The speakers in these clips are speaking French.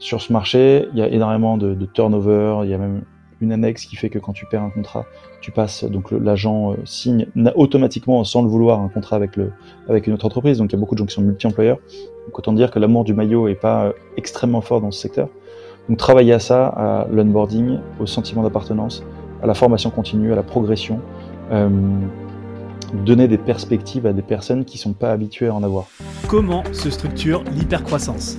sur ce marché, il y a énormément de, de turnover, il y a même une annexe qui fait que quand tu perds un contrat, tu passes, donc l'agent euh, signe automatiquement, sans le vouloir, un contrat avec, une autre entreprise. Donc il y a beaucoup de gens qui sont multi-employeurs. Donc autant dire que l'amour du maillot est pas euh, extrêmement fort dans ce secteur. Donc travailler à ça, à l'onboarding, au sentiment d'appartenance, à la formation continue, à la progression, euh, donner des perspectives à des personnes qui sont pas habituées à en avoir. Comment se structure l'hypercroissance?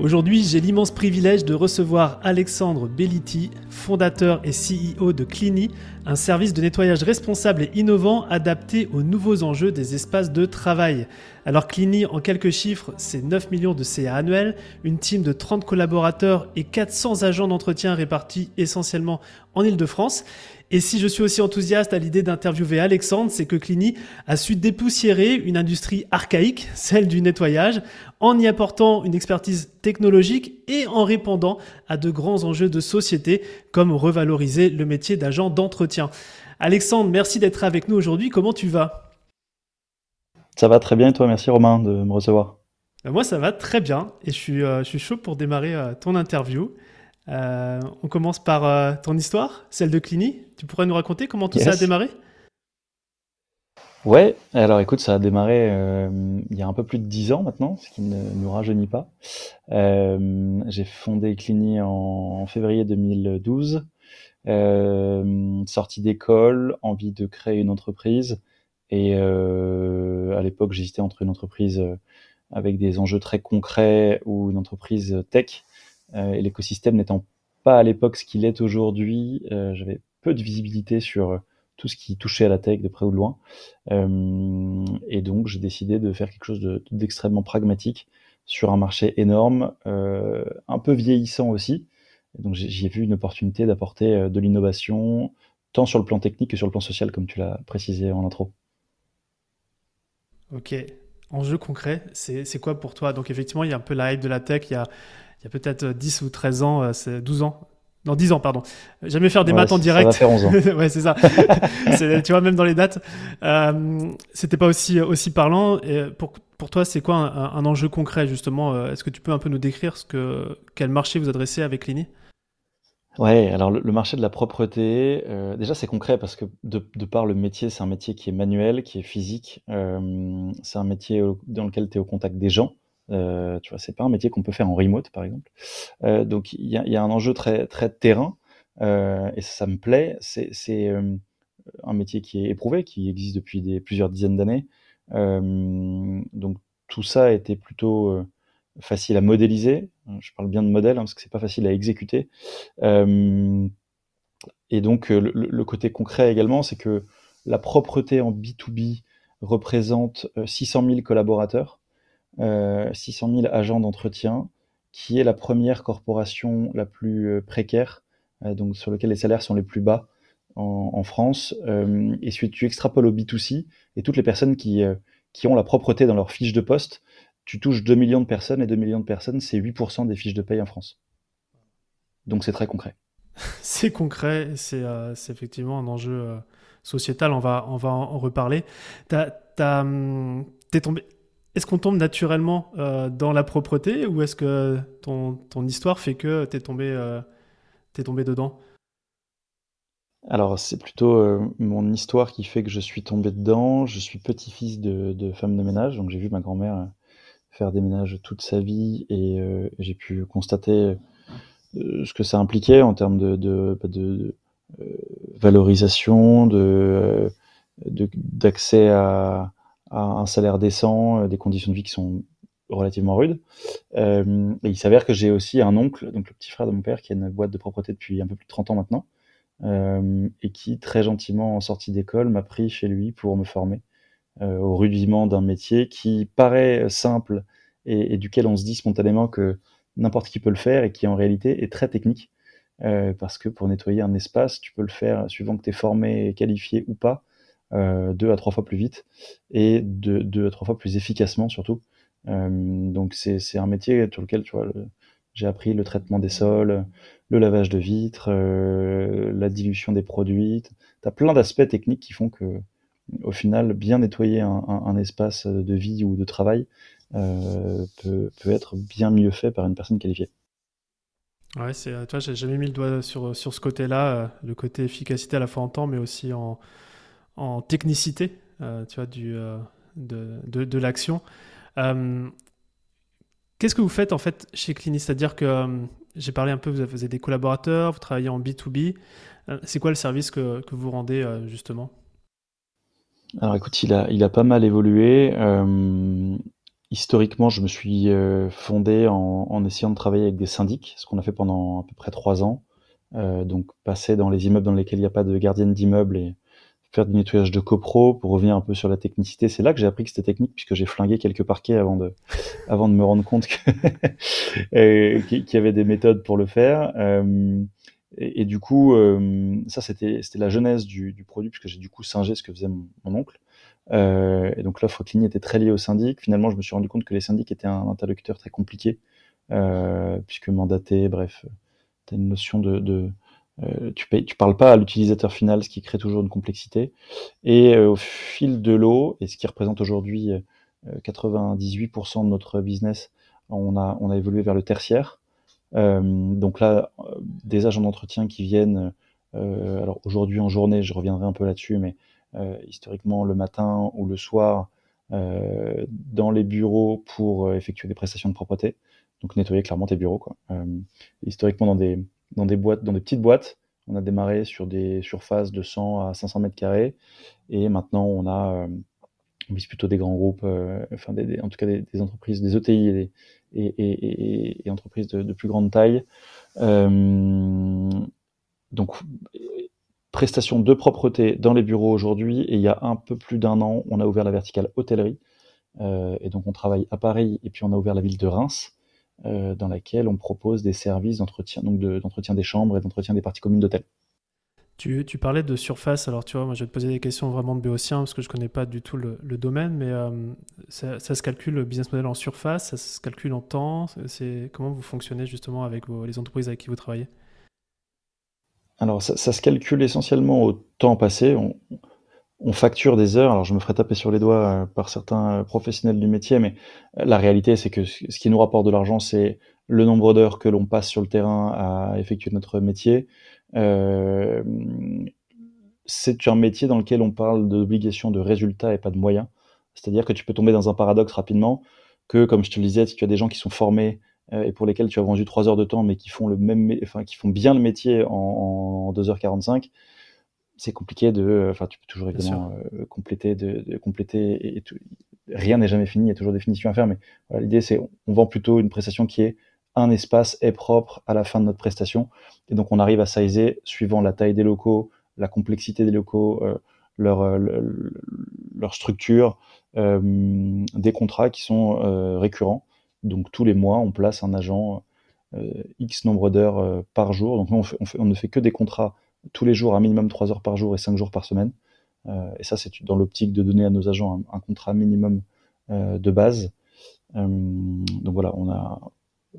Aujourd'hui, j'ai l'immense privilège de recevoir Alexandre Belliti, fondateur et CEO de Clini, un service de nettoyage responsable et innovant adapté aux nouveaux enjeux des espaces de travail. Alors Clini, en quelques chiffres, c'est 9 millions de CA annuels, une team de 30 collaborateurs et 400 agents d'entretien répartis essentiellement en Ile-de-France. Et si je suis aussi enthousiaste à l'idée d'interviewer Alexandre, c'est que Clini a su dépoussiérer une industrie archaïque, celle du nettoyage, en y apportant une expertise technologique et en répondant à de grands enjeux de société, comme revaloriser le métier d'agent d'entretien. Alexandre, merci d'être avec nous aujourd'hui. Comment tu vas? Ça va très bien et toi, merci Romain de me recevoir. Ben, moi, ça va très bien et je suis, euh, je suis chaud pour démarrer euh, ton interview. Euh, on commence par euh, ton histoire, celle de Clini. Tu pourrais nous raconter comment tout ça a démarré? Ouais, alors écoute, ça a démarré euh, il y a un peu plus de dix ans maintenant, ce qui ne nous rajeunit pas. J'ai fondé Clini en, février 2012. sortie d'école, envie de créer une entreprise. Et à l'époque, j'hésitais entre une entreprise avec des enjeux très concrets ou une entreprise tech. Euh, et l'écosystème n'étant pas à l'époque ce qu'il est aujourd'hui, euh, j'avais peu de visibilité sur euh, tout ce qui touchait à la tech de près ou de loin. et donc, j'ai décidé de faire quelque chose d'extrêmement pragmatique sur un marché énorme, un peu vieillissant aussi. donc, j'y ai vu une opportunité d'apporter de l'innovation, tant sur le plan technique que sur le plan social, comme tu l'as précisé en intro. Ok. Enjeu concret, c'est quoi pour toi? Donc, effectivement, il y a un peu la hype de la tech, il y a il y a peut-être 10 ou 13 ans, euh, c'est 12 ans. Non, 10 ans, pardon. Jamais faire des maths en direct. Ça va faire 11 ans. ouais, c'est ça. tu vois, même dans les dates, euh, c'était pas aussi, aussi parlant. Et pour, pour toi, c'est quoi un, enjeu concret, justement euh, Est-ce que tu peux un peu nous décrire ce que, quel marché vous adressez avec Lini? Ouais, alors le, marché de la propreté, euh, déjà c'est concret parce que de, de par le métier, c'est un métier qui est manuel, qui est physique. c'est un métier dans lequel tu es au contact des gens. Euh, tu vois, c'est pas un métier qu'on peut faire en remote, par exemple. Euh, donc il y a, un enjeu très très terrain euh, et ça, me plaît. C'est un métier qui est éprouvé, qui existe depuis plusieurs dizaines d'années. Donc tout ça était plutôt facile à modéliser. Je parle bien de modèle hein, parce que c'est pas facile à exécuter. et donc le, le, côté concret également, c'est que la propreté en B2B représente 600 000 collaborateurs. 600 000 agents d'entretien, qui est la première corporation la plus euh, précaire, euh, donc sur laquelle les salaires sont les plus bas en, France. Euh, et si tu extrapoles au B2C, et toutes les personnes qui, qui ont la propreté dans leur fiche de poste, tu touches 2 millions de personnes, et 2 millions de personnes, c'est 8% des fiches de paye en France. Donc c'est très concret. c'est concret, c'est effectivement un enjeu sociétal, on va, on va en reparler. Hum, t'es tombé est-ce qu'on tombe naturellement euh, dans la propreté ou est-ce que ton, histoire fait que tu es, tombé, euh, tombé dedans? Alors, c'est plutôt euh, mon histoire qui fait que je suis tombé dedans. Je suis petit-fils de, de, femme de ménage, donc j'ai vu ma grand-mère faire des ménages toute sa vie et j'ai pu constater ce que ça impliquait en termes de, de, bah, de valorisation, d'accès à un salaire décent, euh, des conditions de vie qui sont relativement rudes. Euh, et il s'avère que j'ai aussi un oncle, donc le petit frère de mon père, qui a une boîte de propreté depuis un peu plus de 30 ans maintenant, euh, et qui, très gentiment, en sortie d'école, m'a pris chez lui pour me former au rudiment d'un métier qui paraît simple et, et, duquel on se dit spontanément que n'importe qui peut le faire et qui en réalité est très technique. parce que pour nettoyer un espace, tu peux le faire suivant que tu es formé et qualifié ou pas, deux à trois fois plus vite et deux, à trois fois plus efficacement surtout. donc c'est un métier sur lequel tu vois, j'ai appris le traitement des sols, le lavage de vitres, la dilution des produits. Tu as plein d'aspects techniques qui font que au final, bien nettoyer un, espace de vie ou de travail euh, peut, être bien mieux fait par une personne qualifiée. Ouais, c'est, euh, toi, j'ai jamais mis le doigt sur, sur ce côté-là, euh, le côté efficacité à la fois en temps, mais aussi en, en technicité, tu vois, du, de, l'action. qu'est-ce que vous faites en fait chez Clini C'est-à-dire que j'ai parlé un peu, vous avez des collaborateurs, vous travaillez en B2B. c'est quoi le service que, vous rendez justement? Alors écoute, il a, pas mal évolué. Euh, historiquement, je me suis euh, fondé en, essayant de travailler avec des syndics, ce qu'on a fait pendant à peu près trois ans. Euh, donc passer dans les immeubles dans lesquels il n'y a pas de gardienne d'immeuble faire du nettoyage de copro pour revenir un peu sur la technicité. C'est là que j'ai appris que c'était technique puisque j'ai flingué quelques parquets avant de, avant de me rendre compte qu'il y avait des méthodes pour le faire. Euh, et, du coup, euh, ça, c'était la genèse du, du produit, puisque j'ai du coup singé ce que faisait mon, oncle. Euh, et donc l'offre Clini était très liée au syndic. Finalement, je me suis rendu compte que les syndics étaient un interlocuteur très compliqué, puisque mandaté, bref, tu as une notion de euh, tu, parles pas à l'utilisateur final, ce qui crée toujours une complexité. Et euh, au fil de l'eau, et ce qui représente aujourd'hui 98% de notre business, on a, on a évolué vers le tertiaire. Euh, donc là, euh, des agents d'entretien qui viennent, euh, alors aujourd'hui en journée, je reviendrai un peu là-dessus, mais historiquement le matin ou le soir, dans les bureaux pour effectuer des prestations de propreté, donc nettoyer clairement tes bureaux. Quoi. historiquement, dans des, dans des boîtes, dans des petites boîtes, on a démarré sur des surfaces de 100 à 500 mètres carrés, et maintenant on a on vise plutôt des grands groupes, euh, enfin des, en tout cas des, des, entreprises, des ETI et, et, et, et entreprises de, plus grande taille. Euh, donc prestation de propreté dans les bureaux aujourd'hui. Et il y a un peu plus d'un an, on a ouvert la verticale hôtellerie. Euh, et donc on travaille à Paris et puis on a ouvert la ville de Reims euh, dans laquelle on propose des services d'entretien donc d'entretien des chambres et d'entretien des parties communes d'hôtel. Tu, tu, parlais de surface, alors tu vois, moi je vais te poser des questions vraiment de béotien parce que je connais pas du tout le, le domaine, mais euh, ça, ça, se calcule le business model en surface, ça se calcule en temps, c'est comment vous fonctionnez justement avec vos, les entreprises avec qui vous travaillez? Alors ça, ça, se calcule essentiellement au temps passé, on, on, facture des heures, alors je me ferai taper sur les doigts euh, par certains professionnels du métier, mais la réalité c'est que ce qui nous rapporte de l'argent c'est le nombre d'heures que l'on passe sur le terrain à effectuer notre métier, euh, c'est un métier dans lequel on parle d'obligation de résultats et pas de moyens. C'est-à-dire que tu peux tomber dans un paradoxe rapidement, que comme je te le disais, si tu as des gens qui sont formés euh, et pour lesquels tu as vendu 3 heures de temps, mais qui font, le même, enfin, qui font bien le métier en, en 2h45, c'est compliqué de. Enfin, tu peux toujours évidemment euh, compléter, de, compléter et, rien n'est jamais fini, il y a toujours des finitions à faire, mais l'idée c'est on vend plutôt une prestation qui est un espace est propre à la fin de notre prestation. Et donc, on arrive à sizer suivant la taille des locaux, la complexité des locaux, euh, leur, euh, leur structure, des contrats qui sont récurrents. Donc, tous les mois, on place un agent X nombre d'heures par jour. Donc, on, on, ne fait que des contrats tous les jours, un minimum 3 heures par jour et 5 jours par semaine. et ça, c'est dans l'optique de donner à nos agents un, contrat minimum de base. donc voilà, on a,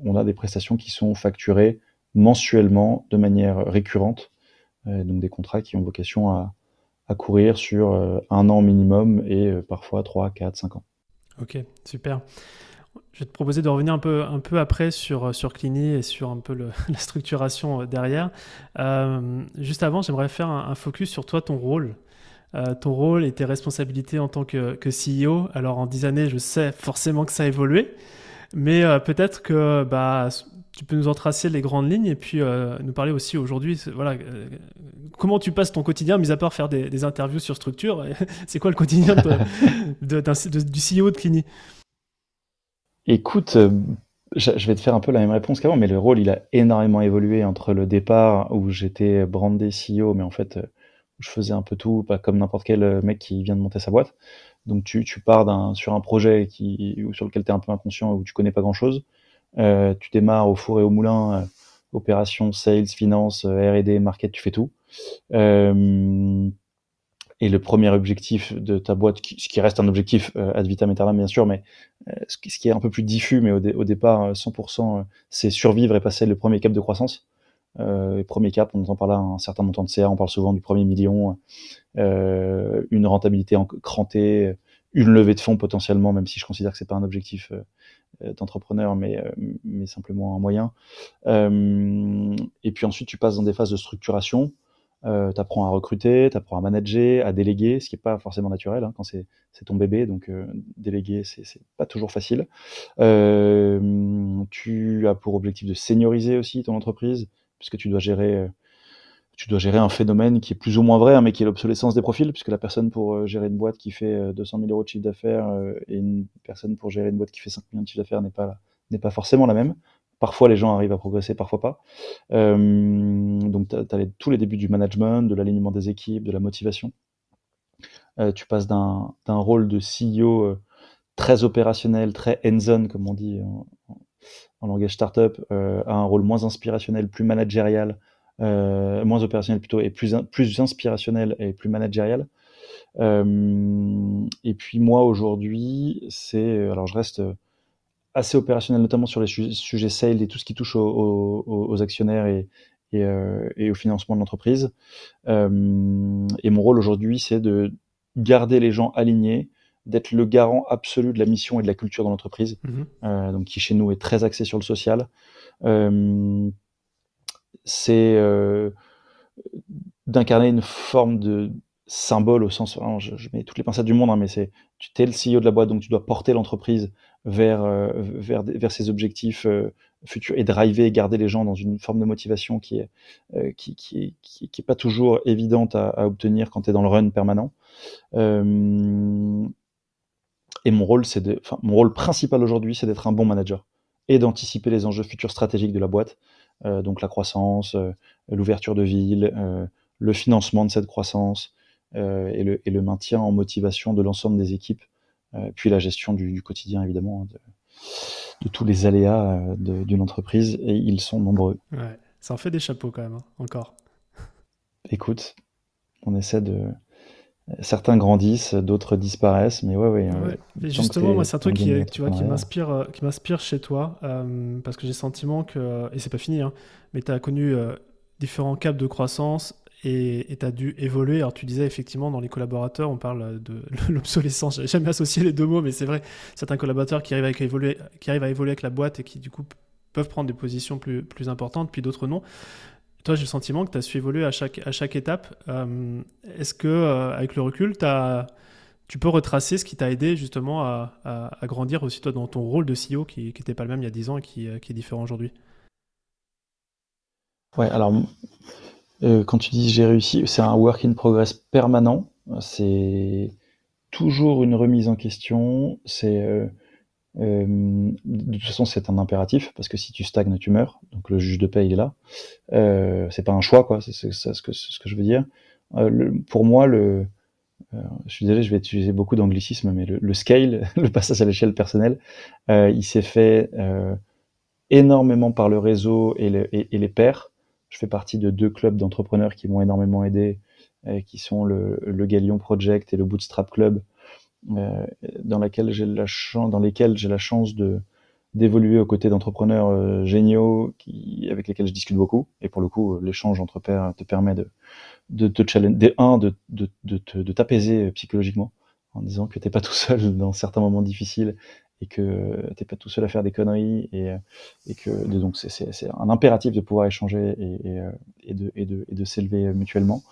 on a des prestations qui sont facturées mensuellement de manière récurrente, euh, donc des contrats qui ont vocation à, courir sur euh, un an minimum et euh, parfois 3, 4, 5 ans. Ok, super. Je vais te proposer de revenir un peu, un peu après sur, sur Clini et sur un peu la structuration derrière. juste avant, j'aimerais faire un, focus sur toi, ton rôle. ton rôle et tes responsabilités en tant que, CEO. Alors en 10 années, je sais forcément que ça a évolué. Mais euh, peut-être que bah, tu peux nous en tracer les grandes lignes et puis euh, nous parler aussi aujourd'hui, voilà, euh, comment tu passes ton quotidien, mis à part faire des, interviews sur structure. C'est quoi le quotidien du CEO de Clini? Écoute, je vais te faire un peu la même réponse qu'avant, mais le rôle, il a énormément évolué entre le départ où j'étais brandé CEO, mais en fait, je faisais un peu tout, pas comme n'importe quel mec qui vient de monter sa boîte. Donc tu, tu pars sur un projet qui, sur lequel tu es un peu inconscient, où tu connais pas grand-chose. Euh, tu démarres au four et au moulin, euh, opération, sales, finance, euh, R&D, market, tu fais tout. Euh, Et le premier objectif de ta boîte, ce qui reste un objectif ad vitam aeternam bien sûr, mais ce qui est un peu plus diffus, mais au, au départ 100%, c'est survivre et passer le premier cap de croissance. Euh, premier cap, on entend par là un certain montant de CA, on parle souvent du premier million, euh, une rentabilité en crantée, une levée de fonds potentiellement, même si je considère que c'est pas un objectif euh, d'entrepreneur, mais, euh, mais simplement un moyen. Euh, et puis ensuite, tu passes dans des phases de structuration. Euh, tu apprends à recruter, tu apprends à manager, à déléguer, ce qui n'est pas forcément naturel hein, quand c'est ton bébé, donc euh, déléguer, c'est pas toujours facile. Euh, tu as pour objectif de senioriser aussi ton entreprise, puisque tu dois gérer, euh, tu dois gérer un phénomène qui est plus ou moins vrai, hein, mais qui est l'obsolescence des profils, puisque la personne pour euh, gérer une boîte qui fait 200 euh, 000 euros de chiffre d'affaires et une personne pour gérer une boîte qui fait 5 millions de chiffre d'affaires n'est pas, n'est pas forcément la même. Parfois, les gens arrivent à progresser, parfois pas. Euh, donc, tu as, tous les débuts du management, de l'alignement des équipes, de la motivation. Euh, tu passes d'un rôle de CEO très opérationnel, très hands-on, comme on dit en, langage startup euh, a un rôle moins inspirationnel, plus managérial, euh, moins opérationnel plutôt, et plus, inspirationnel et plus managérial. Euh, et puis moi aujourd'hui, c'est alors je reste assez opérationnel, notamment sur les sujets sales et tout ce qui touche aux, aux, aux actionnaires et, et, euh, et, au financement de l'entreprise. Euh, et mon rôle aujourd'hui, c'est de garder les gens alignés, d'être le garant absolu de la mission et de la culture dans l'entreprise, mmh. euh, donc qui chez nous est très axé sur le social. C'est d'incarner une forme de symbole au sens, je, je, mets toutes les pincettes du monde, hein, mais c'est tu es le CEO de la boîte, donc tu dois porter l'entreprise vers, euh, vers, vers ses objectifs euh, futurs et driver et garder les gens dans une forme de motivation qui est, euh, qui, qui, qui, est pas toujours évidente à, obtenir quand tu es dans le run permanent. Et mon rôle, c'est mon rôle principal aujourd'hui, c'est d'être un bon manager et d'anticiper les enjeux futurs stratégiques de la boîte, donc la croissance, l'ouverture de villes, euh, le financement de cette croissance et le, maintien en motivation de l'ensemble des équipes, puis la gestion du, du quotidien évidemment, hein, de, de, tous les aléas euh, d'une entreprise et ils sont nombreux. Ouais, ça en fait des chapeaux quand même, hein, encore. Écoute, on essaie de, certains grandissent, d'autres disparaissent, mais ouais, ouais. ouais. Et justement, moi, c'est un truc qui, tu vois, qui m'inspire, euh, qui m'inspire chez toi, euh, parce que j'ai le sentiment que, et c'est pas fini, hein, mais tu as connu euh, différents caps de croissance et tu as dû évoluer. Alors, tu disais effectivement, dans les collaborateurs, on parle de l'obsolescence. J'ai jamais associé les deux mots, mais c'est vrai, certains collaborateurs qui arrivent, à évoluer, qui arrivent à évoluer avec la boîte et qui, du coup, peuvent prendre des positions plus, plus importantes, puis d'autres non. Toi, j'ai le sentiment que tu as su évoluer à chaque, à chaque étape. Euh, Est-ce que, euh, avec le recul, as, tu peux retracer ce qui t'a aidé justement à, à, à, grandir aussi toi dans ton rôle de CEO qui n'était pas le même il y a 10 ans et qui, euh, qui est différent aujourd'hui? Ouais, alors euh, quand tu dis j'ai réussi, c'est un work in progress permanent. C'est toujours une remise en question. C'est euh, euh, de toute façon, c'est un impératif parce que si tu stagnes, tu meurs. Donc le juge de paix, il est là. Euh, c'est pas un choix, quoi. C'est ce que, ce que je veux dire. Euh, le, pour moi, le, je suis désolé, je vais utiliser beaucoup d'anglicisme, mais le, le, scale, le passage à l'échelle personnelle, il s'est fait énormément par le réseau et, et, et, les pairs. Je fais partie de deux clubs d'entrepreneurs qui m'ont énormément aidé, qui sont le, le Galion Project et le Bootstrap Club euh, dans, lesquels j'ai la chance de d'évoluer aux côtés d'entrepreneurs euh, géniaux avec lesquels je discute beaucoup. Et pour le coup, l'échange entre pairs te permet de, de te challenger, de, de, de, de t'apaiser psychologiquement en disant que t'es pas tout seul dans certains moments difficiles et que t'es pas tout seul à faire des conneries et, et que donc c'est un impératif de pouvoir échanger et, et, et de, et de, de s'élever mutuellement.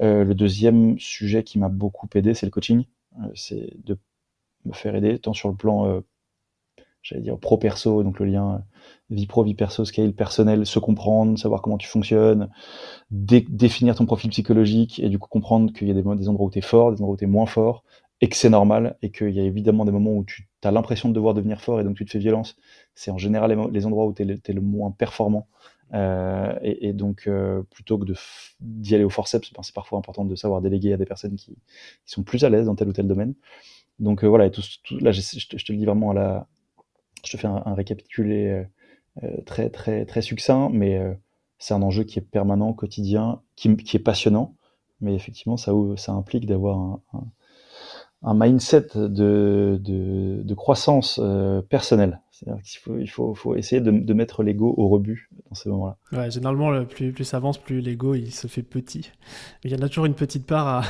Euh, le deuxième sujet qui m'a beaucoup aidé, c'est le coaching. Euh, c'est de me faire aider tant sur le plan, euh, j'allais dire pro perso, donc le lien euh, vie pro, vie perso, scale personnel, se comprendre, savoir comment tu fonctionnes, dé définir ton profil psychologique et du coup comprendre qu'il y a des, des endroits où tu es fort, des endroits où tu es moins fort et que c'est normal et qu'il y a évidemment des moments où tu as l'impression de devoir devenir fort et donc tu te fais violence. C'est en général les, endroits où tu es, le moins performant. Euh, et, donc, euh, plutôt que d'y aller au forceps, ben, c'est parfois important de savoir déléguer à des personnes qui, sont plus à l'aise dans tel ou tel domaine. Donc euh, voilà, et tout, tout, là, je, te, le dis vraiment à la, je te fais un, récapitulé très très très succinct, mais c'est un enjeu qui est permanent, quotidien, qui, qui est passionnant, mais effectivement, ça, ça implique d'avoir un, mindset de, de, de croissance euh, personnelle. C'est-à-dire qu'il faut, il faut, faut essayer de, de mettre l'ego au rebut dans ces moments-là. Ouais, généralement, plus, plus ça avance, plus l'ego il se fait petit. Il y en a toujours une petite part à,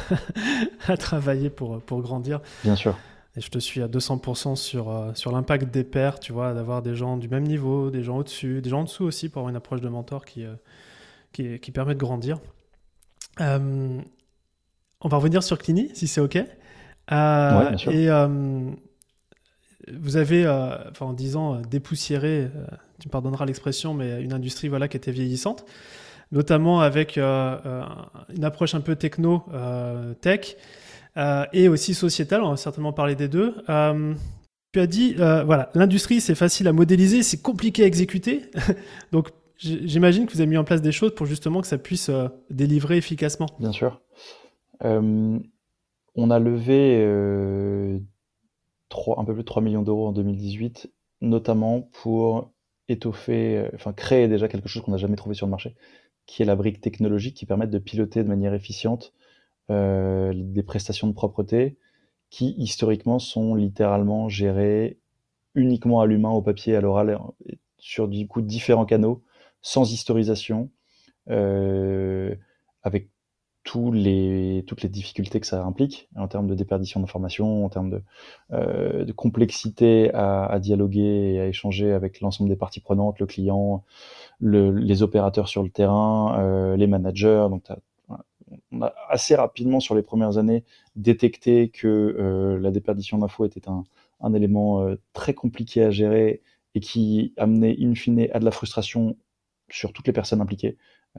à travailler pour, pour grandir. Bien sûr. Et je te suis à 200% sur, euh, sur l'impact des pairs, tu vois, d'avoir des gens du même niveau, des gens au-dessus, des gens en dessous aussi pour avoir une approche de mentor qui, euh, qui, qui, permet de grandir. On va revenir sur Clini, si c'est OK. Euh. Et vous avez, enfin, en disant dépoussiérer, tu me pardonneras l'expression, mais une industrie voilà, qui était vieillissante, notamment avec une approche un peu techno-tech. Euh, et aussi sociétal. On va certainement parler des deux. Euh, tu as dit, euh, voilà, l'industrie, c'est facile à modéliser, c'est compliqué à exécuter. Donc, j'imagine que vous avez mis en place des choses pour justement que ça puisse délivrer efficacement. Bien sûr. On a levé 3, un peu plus de 3 millions d'euros en 2018, notamment pour étoffer, enfin créer déjà quelque chose qu'on n'a jamais trouvé sur le marché, qui est la brique technologique qui permet de piloter de manière efficiente euh, des prestations de propreté qui historiquement sont littéralement gérées uniquement à l'humain, au papier, à l'oral, sur du coup différents canaux, sans historisation, euh, avec tous les, toutes les difficultés que ça implique en termes de déperdition d'informations, en termes de, euh, de complexité à, à, dialoguer et à échanger avec l'ensemble des parties prenantes, le client, le, les opérateurs sur le terrain, euh, les managers. Donc, on a assez rapidement sur les premières années détecté que euh, la déperdition d'infos était un, élément euh, très compliqué à gérer et qui amenait in fine à de la frustration sur toutes les personnes impliquées,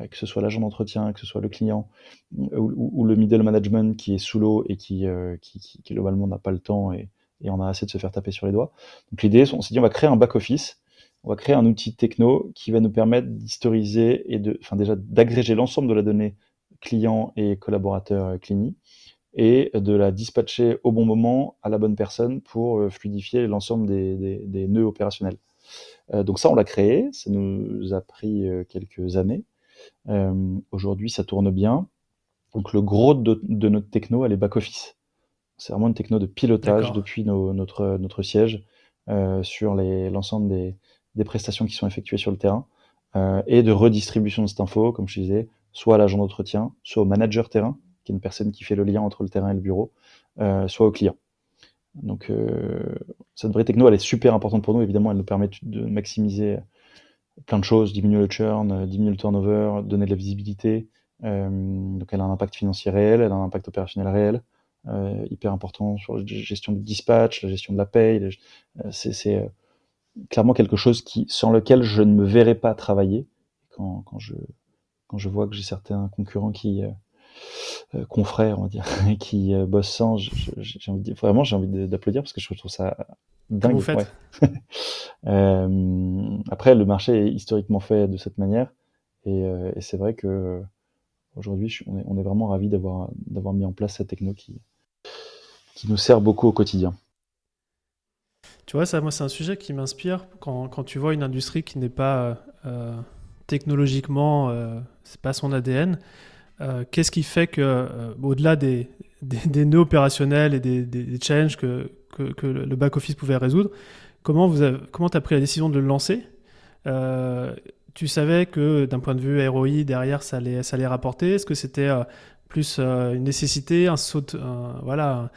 que ce soit l'agent d'entretien, que ce soit le client ou, le middle management qui est sous l'eau et qui, qui, globalement n'a pas le temps et, et on a assez de se faire taper sur les doigts. Donc l'idée, on s'est dit on va créer un back-office on va créer un outil techno qui va nous permettre d'historiser et de, enfin déjà d'agréger l'ensemble de la donnée clients et collaborateurs euh, Clini et de la dispatcher au bon moment à la bonne personne pour euh, fluidifier l'ensemble des, des, nœuds opérationnels. Euh, donc ça, on l'a créé, ça nous a pris quelques années. Aujourd'hui, ça tourne bien. Donc le gros de, notre techno, elle est back-office. C'est vraiment une techno de pilotage depuis notre, notre siège sur l'ensemble des, des, prestations qui sont effectuées sur le terrain et de redistribution de cette info, comme je disais, soit à l'agent d'entretien, soit au manager terrain, qui est une personne qui fait le lien entre le terrain et le bureau, euh, soit au client. Donc euh, cette vraie techno, elle est super importante pour nous. Évidemment, elle nous permet de maximiser plein de choses, diminuer le churn, euh, diminuer le turnover, donner de la visibilité. donc elle a un impact financier réel, elle a un impact opérationnel réel, hyper important sur la gestion du dispatch, la gestion de la paye. C'est clairement quelque chose qui, sans lequel je ne me verrais pas travailler quand, quand je quand je vois que j'ai certains concurrents qui euh, euh, confrères, on va dire, qui euh, bossent sans, j'ai envie de, vraiment j'ai envie d'applaudir parce que je trouve ça dingue. Vous faites? après, le marché est historiquement fait de cette manière, et, c'est vrai que aujourd'hui, on est, on est, vraiment ravi d'avoir d'avoir mis en place cette techno qui qui nous sert beaucoup au quotidien. Tu vois, ça, moi, c'est un sujet qui m'inspire quand, quand, tu vois une industrie qui n'est pas technologiquement, euh, c'est pas son ADN. Euh, qu'est-ce qui fait que, euh, au-delà des, nœuds opérationnels et des, des challenges que, le back-office pouvait résoudre, comment tu comment as pris la décision de le lancer? Tu savais que d'un point de vue ROI, derrière, ça allait, rapporter? Est-ce que c'était plus une nécessité, un saut, voilà,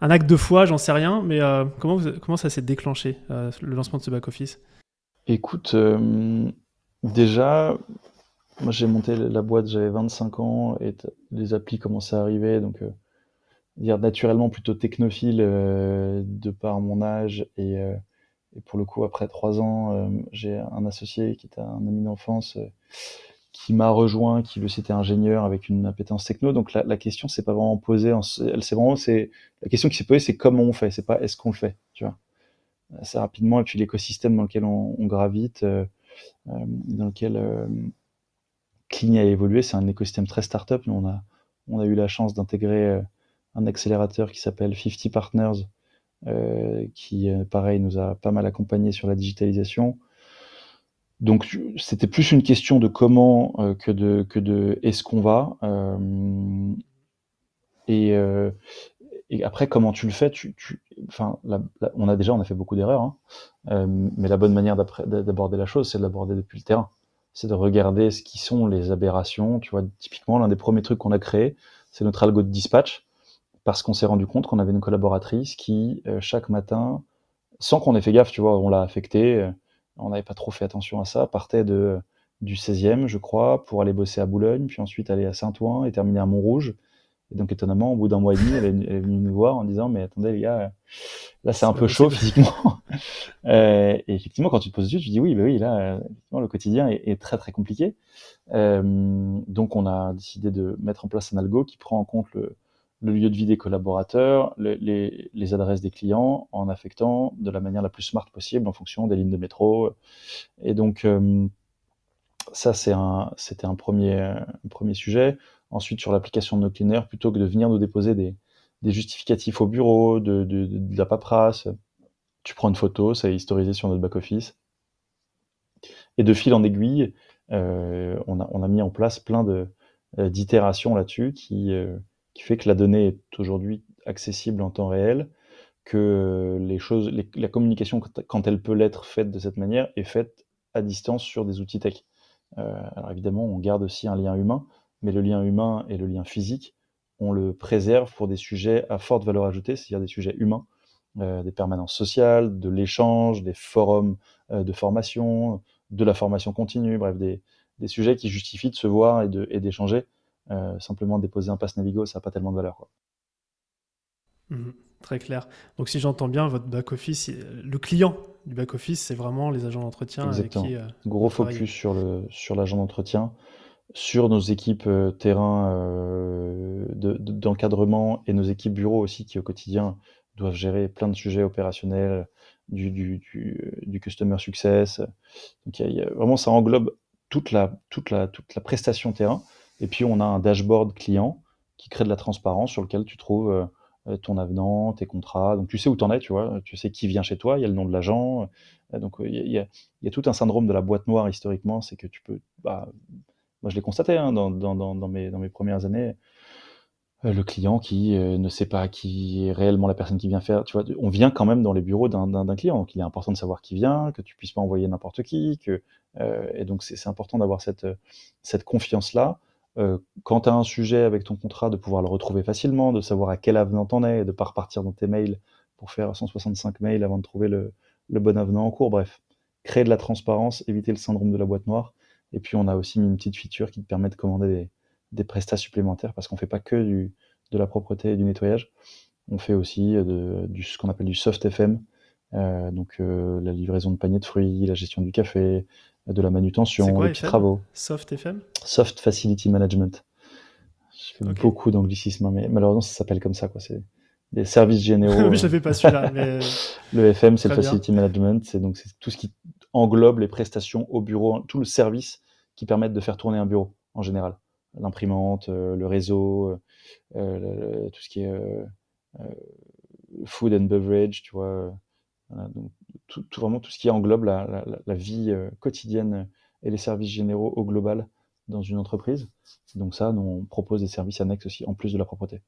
un, acte de foi, j'en sais rien, mais comment ça s'est déclenché, le lancement de ce back-office Écoute, Déjà, moi j'ai monté la boîte, j'avais 25 ans et les applis commençaient à arriver, donc euh, naturellement plutôt technophile euh, de par mon âge et, euh, et, pour le coup après trois ans, j'ai un associé qui était un ami d'enfance qui m'a rejoint, qui lui c'était ingénieur avec une appétence techno, donc la, question s'est pas vraiment posée, elle vraiment la question qui s'est posée c'est comment on fait, c'est pas est-ce qu'on le fait, tu vois, assez rapidement et puis l'écosystème dans lequel on, gravite dans lequel euh, Cligny a évolué. C'est un écosystème très startup. Nous, on a, on a eu la chance d'intégrer euh, un accélérateur qui s'appelle 50 Partners, qui, pareil, nous a pas mal accompagné sur la digitalisation. donc c'était plus une question de comment que de que de est-ce qu'on va et, après comment tu le fais tu enfin on a déjà on a fait beaucoup d'erreurs hein, mais la bonne manière d'aborder la chose c'est de l'aborder depuis le terrain c'est de regarder ce qui sont les aberrations tu vois typiquement l'un des premiers trucs qu'on a créé c'est notre algo de dispatch parce qu'on s'est rendu compte qu'on avait une collaboratrice qui chaque matin sans qu'on ait fait gaffe tu vois on l'a affecté on n'avait pas trop fait attention à ça, partait du 16e, je crois, pour aller bosser à Boulogne, puis ensuite aller à Saint-Ouen et terminer à Montrouge. Et donc, étonnamment, au bout d'un mois et demi, elle est, venue nous voir en disant, mais attendez, les gars, là, c'est un peu chaud physiquement. euh, et effectivement, quand tu te poses dessus, tu dis, oui, bah oui, là, le quotidien est, très, très compliqué. Euh, donc, on a décidé de mettre en place un algo qui prend en compte le, le lieu de vie des collaborateurs, les, les, adresses des clients, en affectant de la manière la plus smart possible en fonction des lignes de métro. Et donc, euh, ça, un, c'était un premier, premier sujet. Ensuite, sur l'application de nos cleaners, plutôt que de venir nous déposer des, justificatifs au bureau, de, la paperasse, tu prends une photo, ça est historisé sur notre back-office. Et de fil en aiguille, euh, on, a, on, a, mis en place plein euh, d'itérations là-dessus qui, euh, qui fait que la donnée est aujourd'hui accessible en temps réel, que les choses, la communication, quand elle peut l'être faite de cette manière, est faite à distance sur des outils tech. Euh, alors évidemment, on garde aussi un lien humain, mais le lien humain et le lien physique, on le préserve pour des sujets à forte valeur ajoutée, c'est-à-dire des sujets humains, euh, des permanences sociales, de l'échange, des forums euh, de formation, de la formation continue, bref, des, des, sujets qui justifient de se voir et d'échanger euh, simplement déposer un pass Navigo, ça n'a pas tellement de valeur. Quoi. Mhm, très clair. Donc si j'entends bien, votre back-office, le client du back-office, c'est vraiment les agents d'entretien. Exactement. Qui, euh, Gros focus sur l'agent d'entretien, sur nos équipes euh, terrain d'encadrement et nos équipes bureaux aussi qui au quotidien doivent gérer plein de sujets opérationnels, du, du, customer success. Donc vraiment, ça englobe toute la, toute la, toute la prestation terrain. Et puis, on a un dashboard client qui crée de la transparence sur lequel tu trouves euh, euh, ton avenant, tes contrats. Donc, tu sais où tu en es, tu vois. Tu sais qui vient chez toi, il y a le nom de l'agent. Euh, donc, il y, a, y, a, tout un syndrome de la boîte noire historiquement. C'est que tu peux. Bah, moi, je l'ai constaté hein, dans, dans, dans, mes, dans mes premières années le client qui ne sait pas qui est réellement la personne qui vient faire. Tu vois, on vient quand même dans les bureaux d'un client, donc il est important de savoir qui vient, que tu puisses pas envoyer n'importe qui, que euh, et donc c'est important d'avoir cette cette confiance là euh, quand tu as un sujet avec ton contrat, de pouvoir le retrouver facilement, de savoir à quel avenant t'en es, de pas repartir dans tes mails pour faire 165 mails avant de trouver le, bon avenant en cours. Bref, créer de la transparence, éviter le syndrome de la boîte noire. Et puis on a aussi mis une petite feature qui te permet de commander des, des prestats supplémentaires parce qu'on fait pas que du, de la propreté et du nettoyage. On fait aussi de, du, ce qu'on appelle du soft FM, euh, donc euh, la livraison de paniers de fruits, la gestion du café, de la manutention, des petits travaux. Soft FM Soft Facility Management. Je fais beaucoup d'anglicisme, mais malheureusement, ça s'appelle comme ça. quoi. C'est des services généraux. oui, je n'avais pas celui-là. Mais... le FM, c'est le Facility Management. C'est donc c'est tout ce qui englobe les prestations au bureau, tout le service qui permettent de faire tourner un bureau en général. L'imprimante, euh, le réseau, euh, euh, tout ce qui est food and beverage, tu vois. tout, vraiment tout ce qui englobe la, la, vie quotidienne et les services généraux au global dans une entreprise. Donc ça, nous, on propose des services annexes aussi, en plus de la propreté.